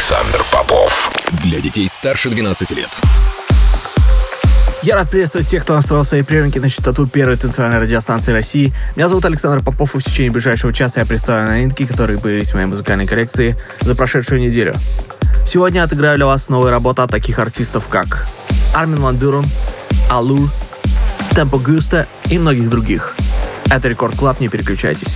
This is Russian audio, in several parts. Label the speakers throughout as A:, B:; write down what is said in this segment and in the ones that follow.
A: Александр Попов. Для детей старше 12 лет.
B: Я рад приветствовать тех, кто настроил свои приемники на частоту первой танцевальной радиостанции России. Меня зовут Александр Попов, и в течение ближайшего часа я представлю новинки, которые появились в моей музыкальной коллекции за прошедшую неделю. Сегодня я отыграю для вас новые работы от таких артистов, как Armin van Buuren, Allure, Tempo Giusto и многих других. Это Record Club, не переключайтесь.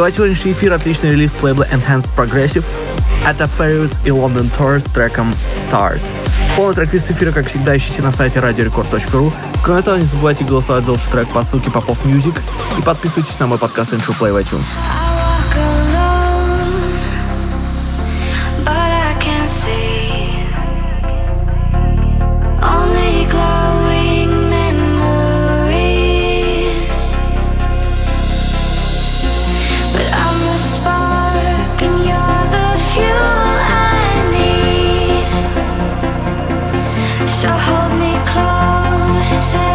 B: Открывать сегодняшний эфир отличный релиз с лейбла Enhanced Progressive. Это Farius и London Tour с треком Stars. Полный трек-лист эфира, как всегда, ищите на сайте radiorecord.ru. Кроме того, не забывайте голосовать за лучший трек по ссылке Попов Music и подписывайтесь на мой подкаст Intro Play в iTunes.
C: say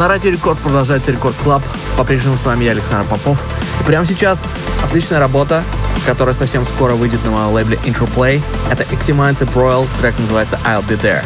B: На Радио Рекорд продолжается Record Club. По-прежнему с вами я, Александр Попов. И прямо сейчас отличная работа, которая совсем скоро выйдет на моем лейбле Intro Play. Это Eximines Royal, трек называется I'll Be There.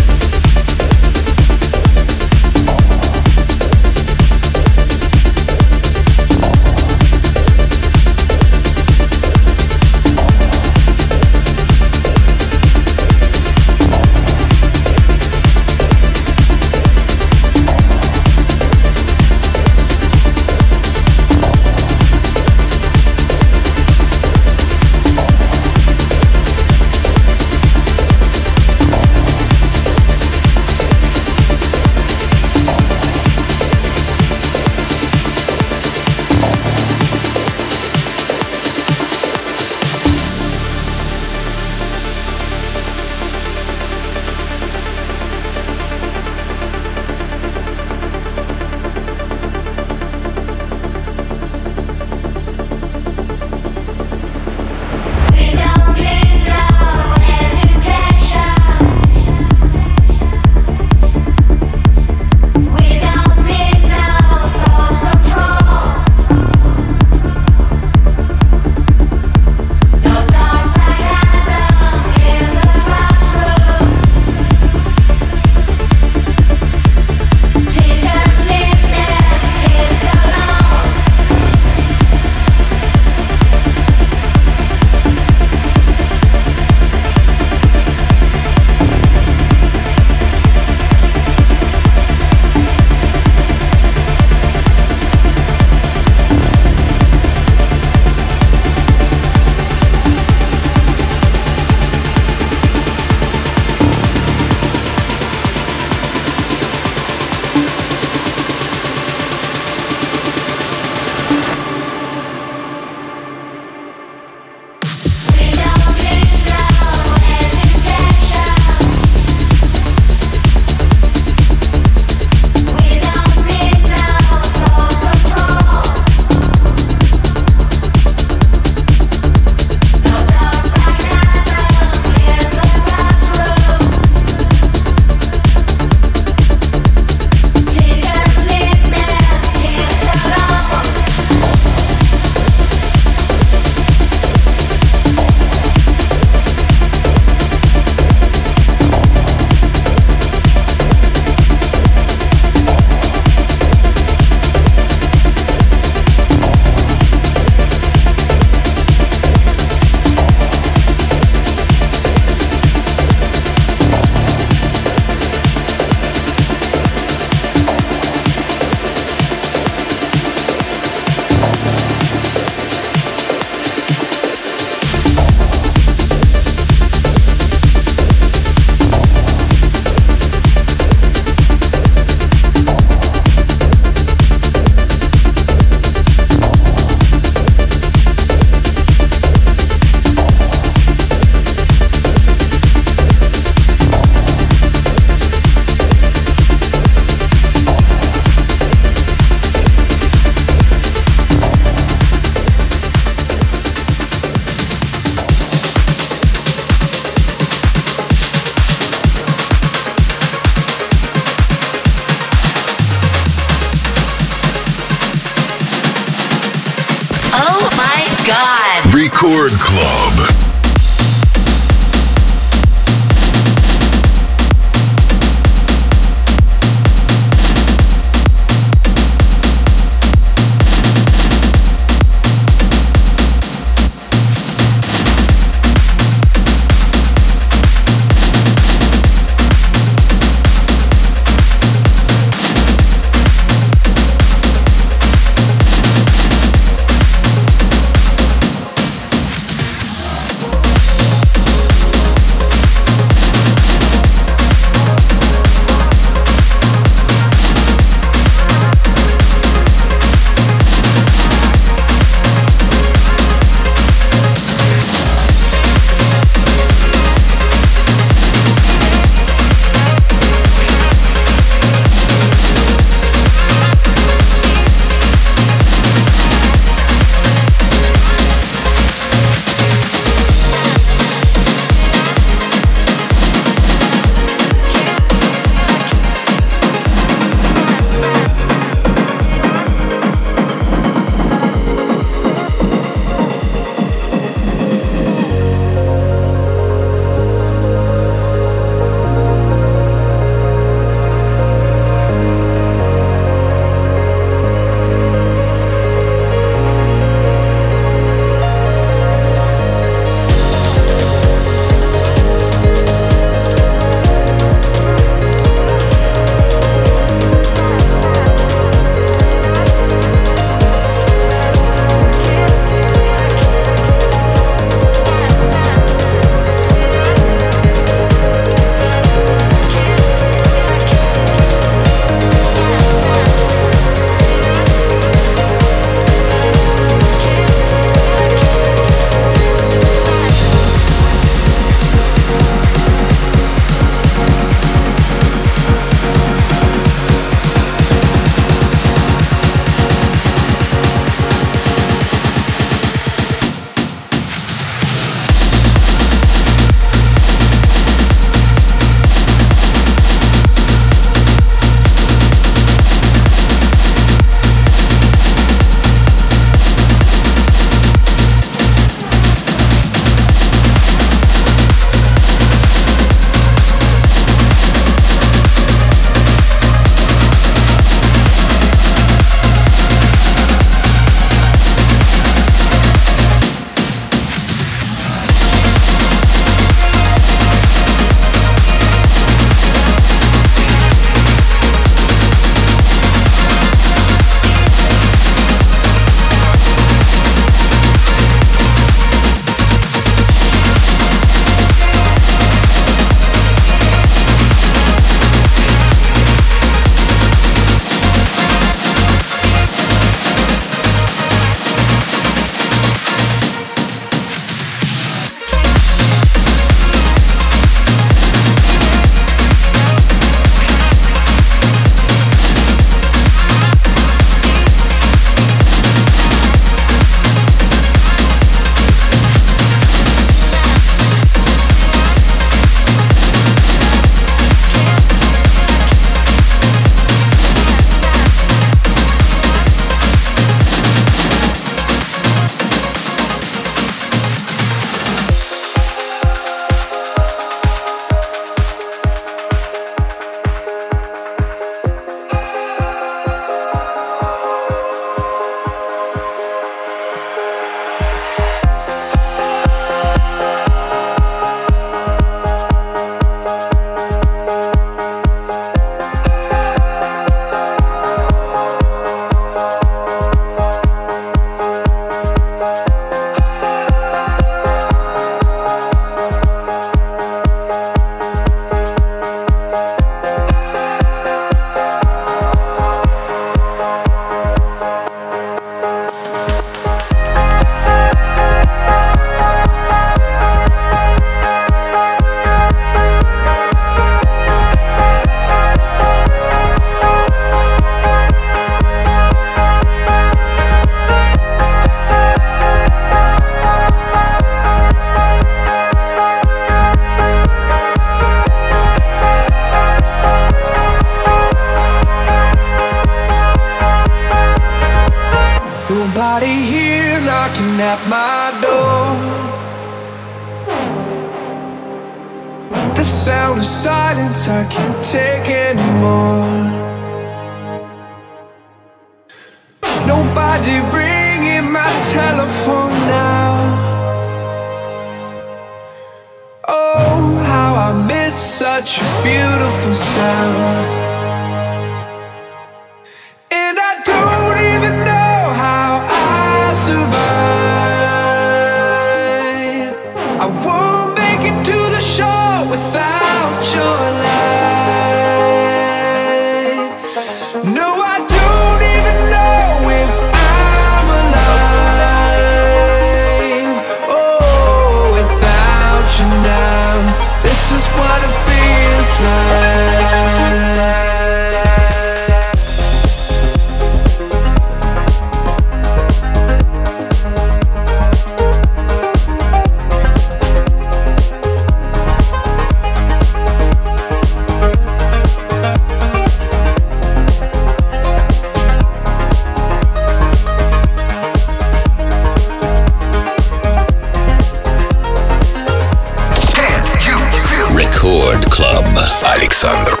D: Александр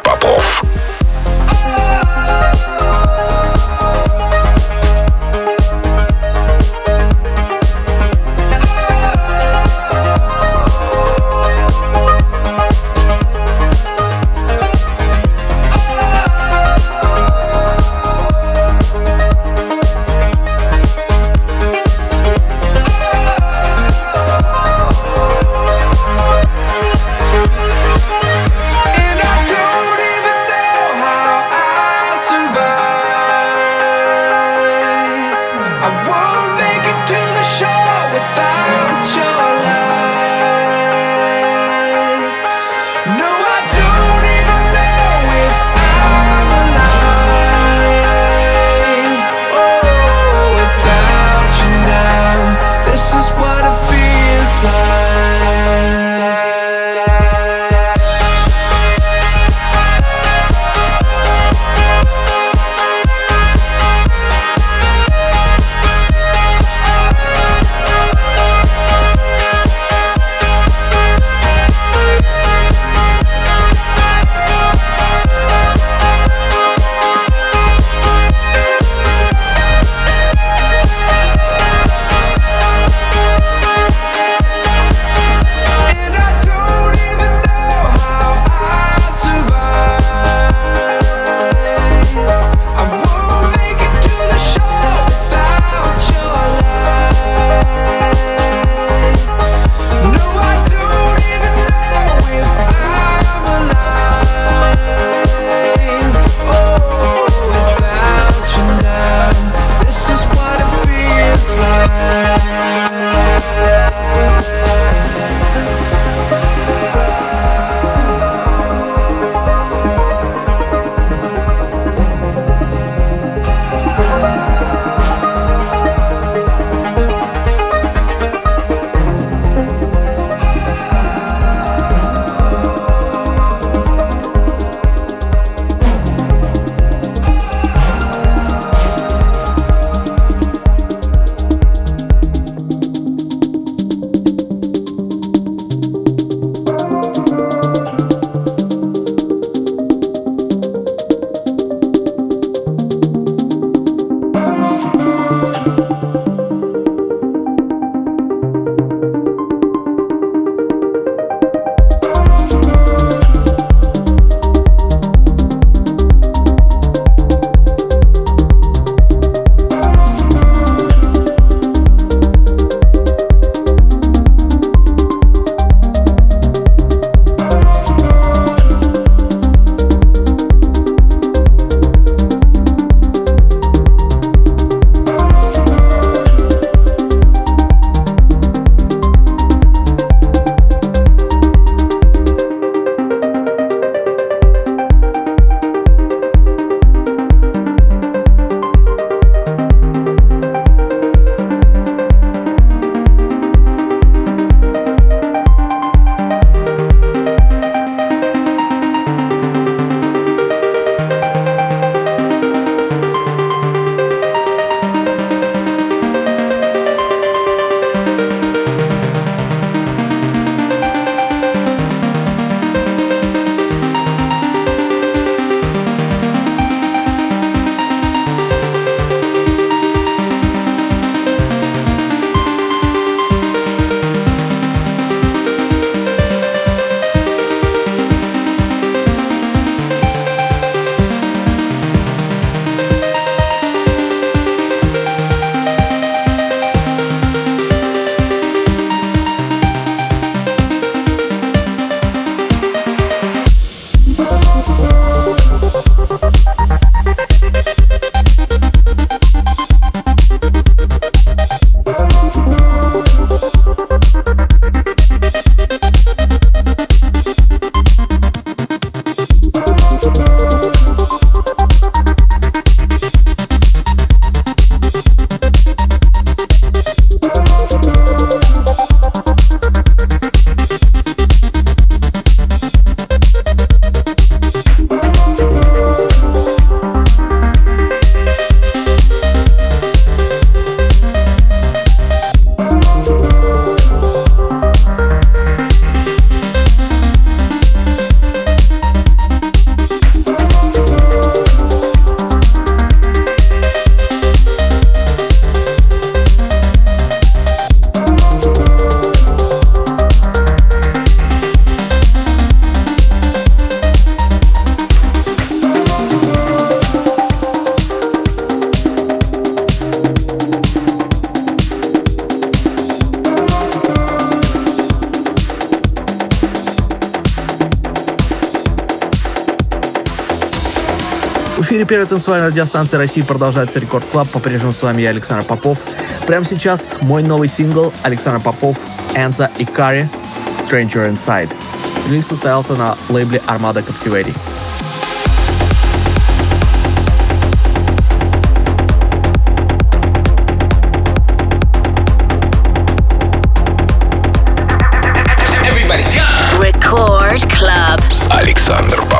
B: эфире первой танцевальной радиостанции России продолжается Record Club. По-прежнему с вами я, Александр Попов. Прямо сейчас мой новый сингл Александр Попов, Энза и Кари Stranger Inside. Релиз состоялся на лейбле Armada Captivating.
A: Record Club. Александр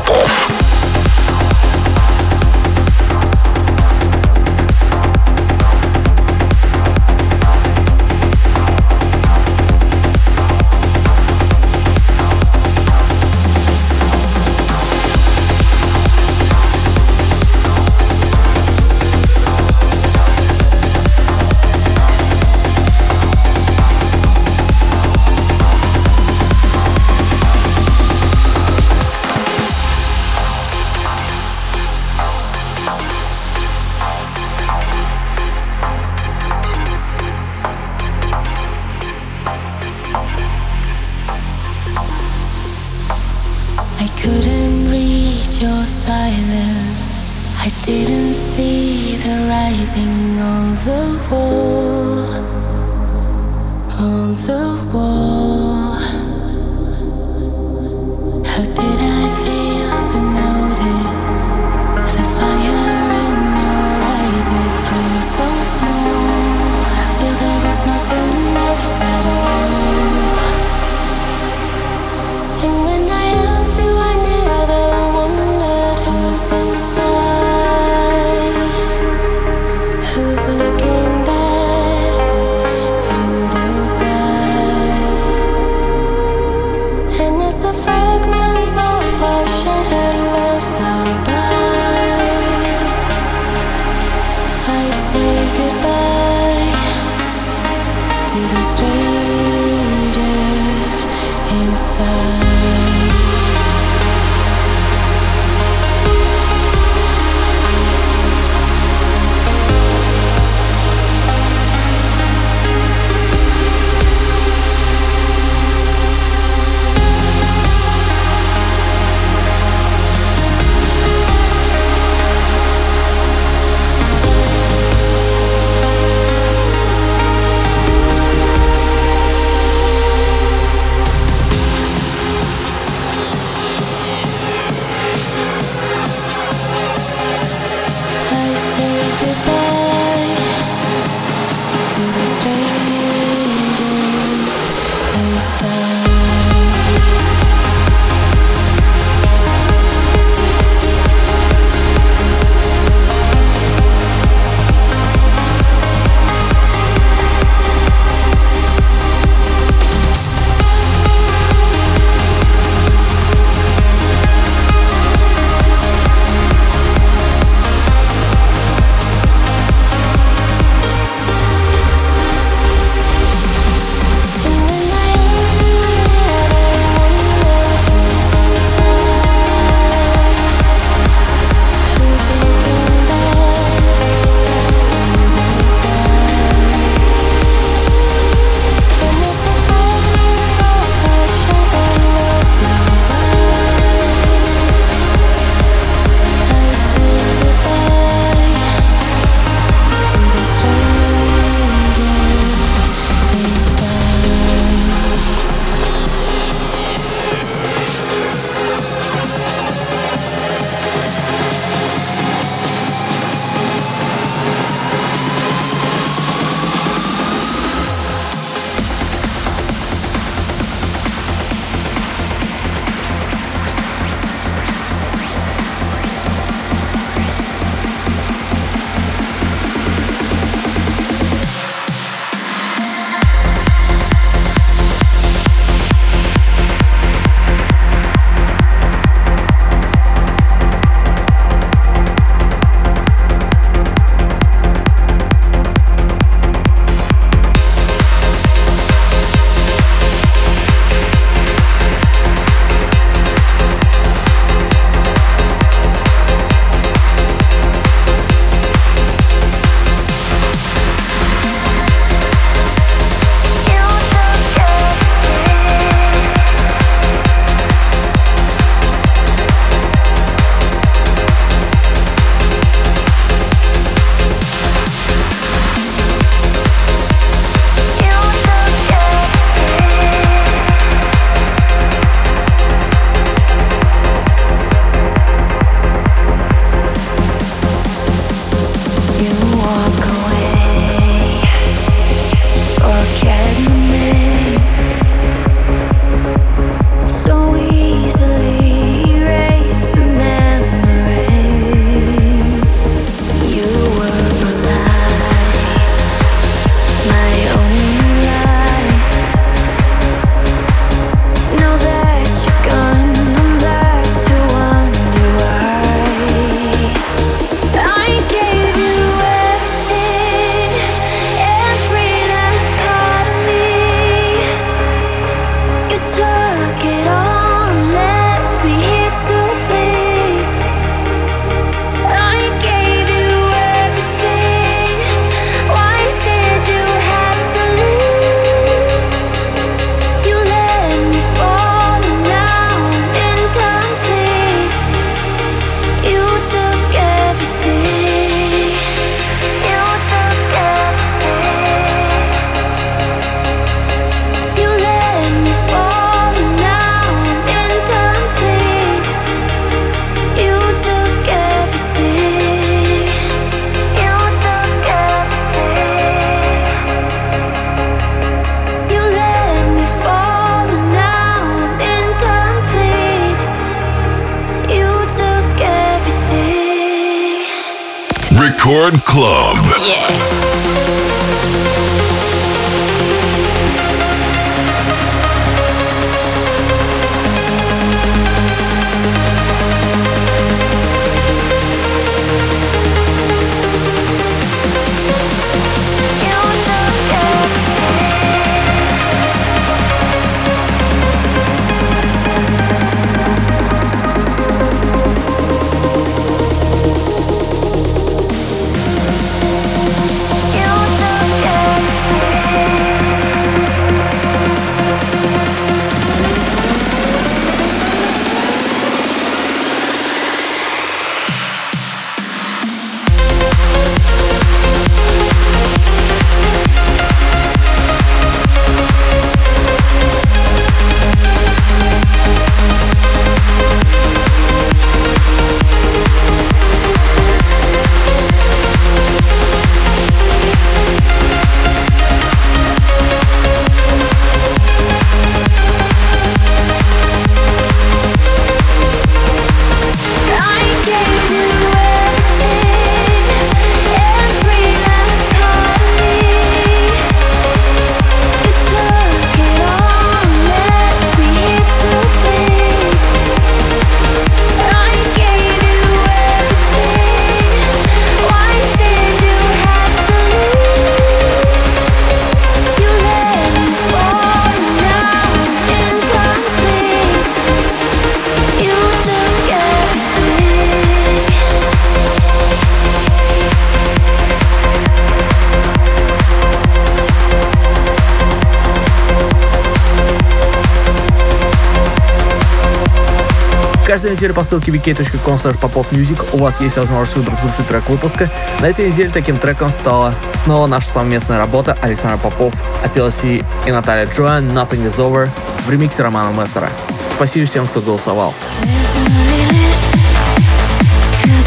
B: Неделю по ссылке vk.com popofmusic у вас есть возможность выбрать лучший трек выпуска. На этой неделе таким треком стала снова наша совместная работа Александр Попов, от TLC и Наталья Джоан «Nothing is Over» в ремиксе Романа Мессера. Спасибо всем, кто голосовал.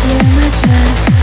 A: every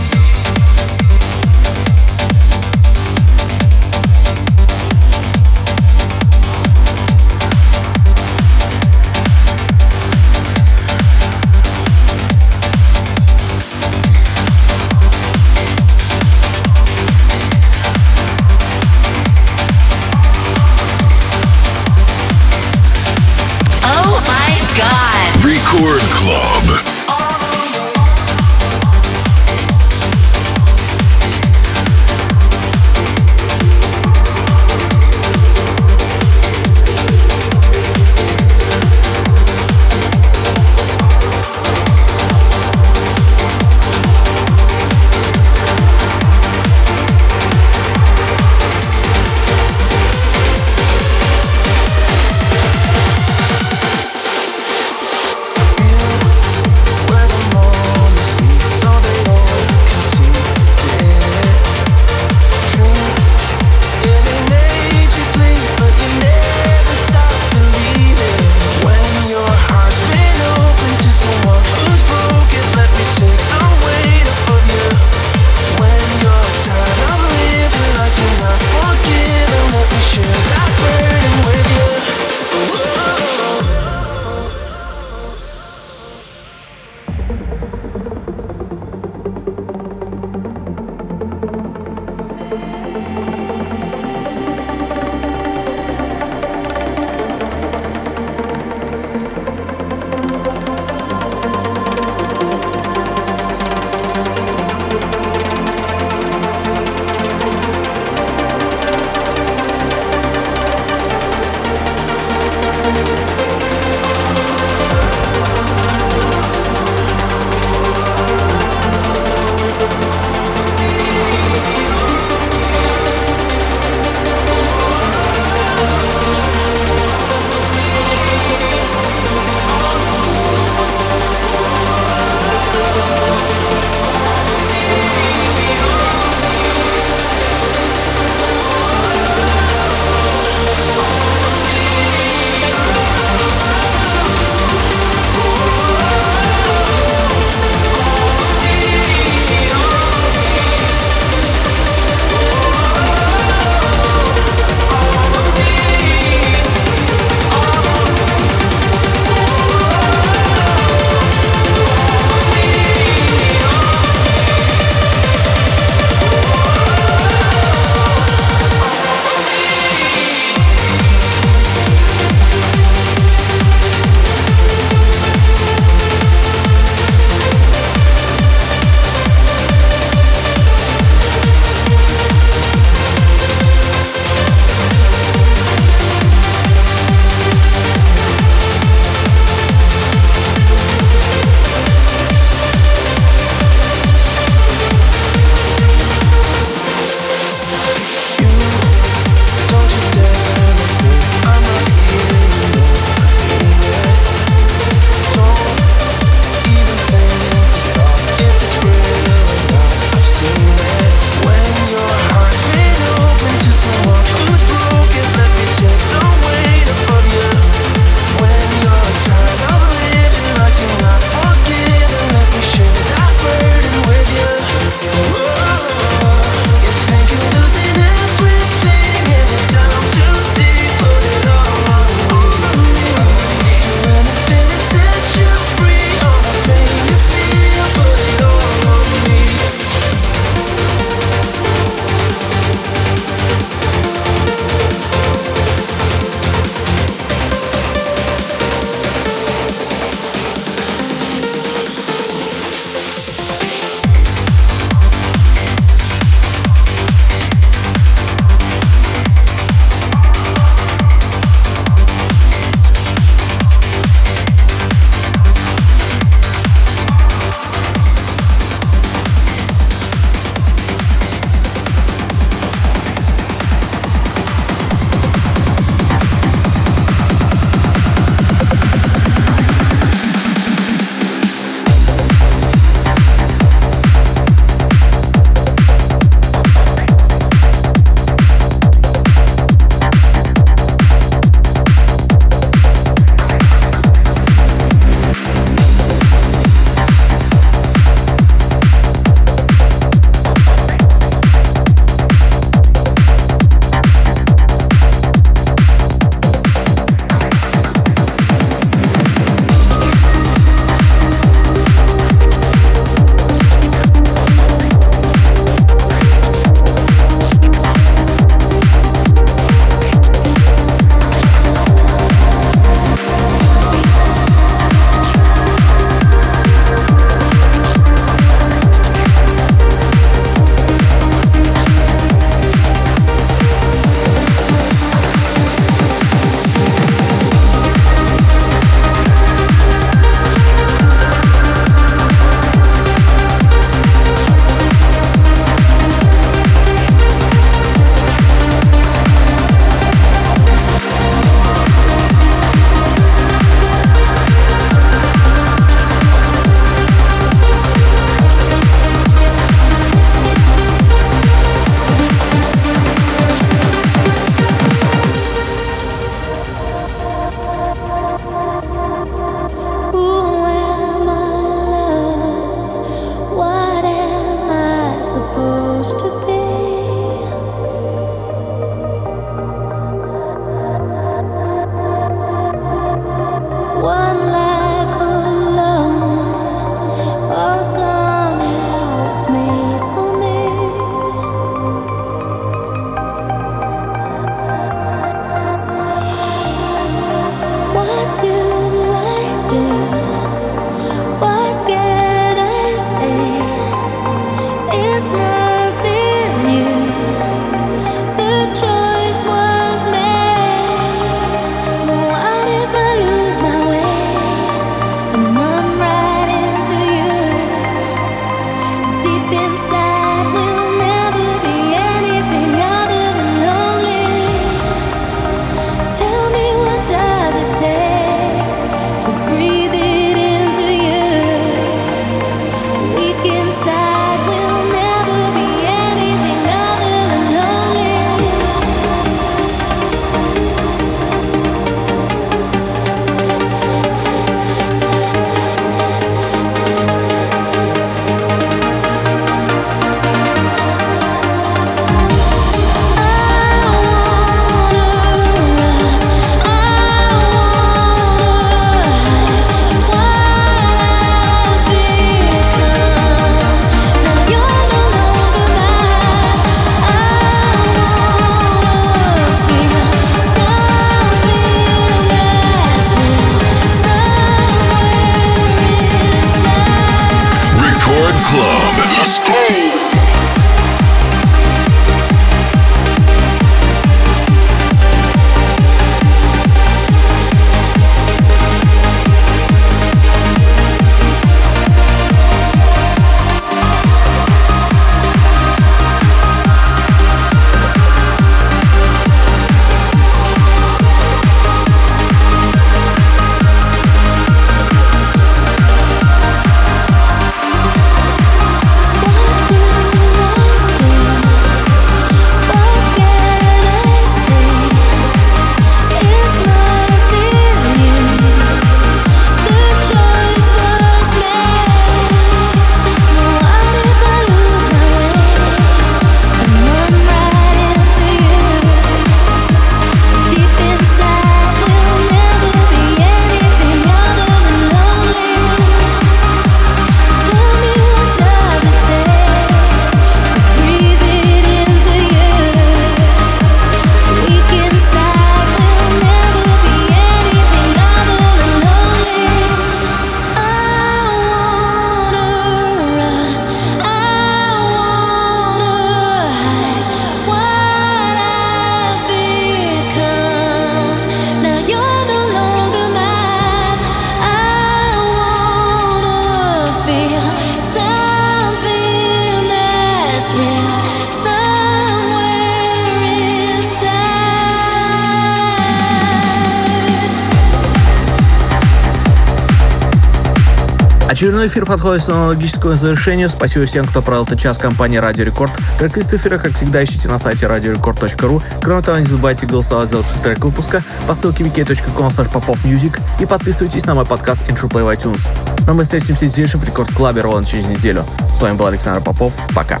B: Очередной эфир подходит к своему логическому завершению. Спасибо всем, кто провел этот час компании Радио Рекорд. Трек-лист эфира, как всегда, ищите на сайте radiorecord.ru. Кроме того, не забывайте голосовать за лучший трек выпуска по ссылке wiki.com popofmusic и подписывайтесь на мой подкаст Intro Play в iTunes. Но мы встретимся здесь же в Рекорд Клабе ровно через неделю. С вами был Александр Попов. Пока.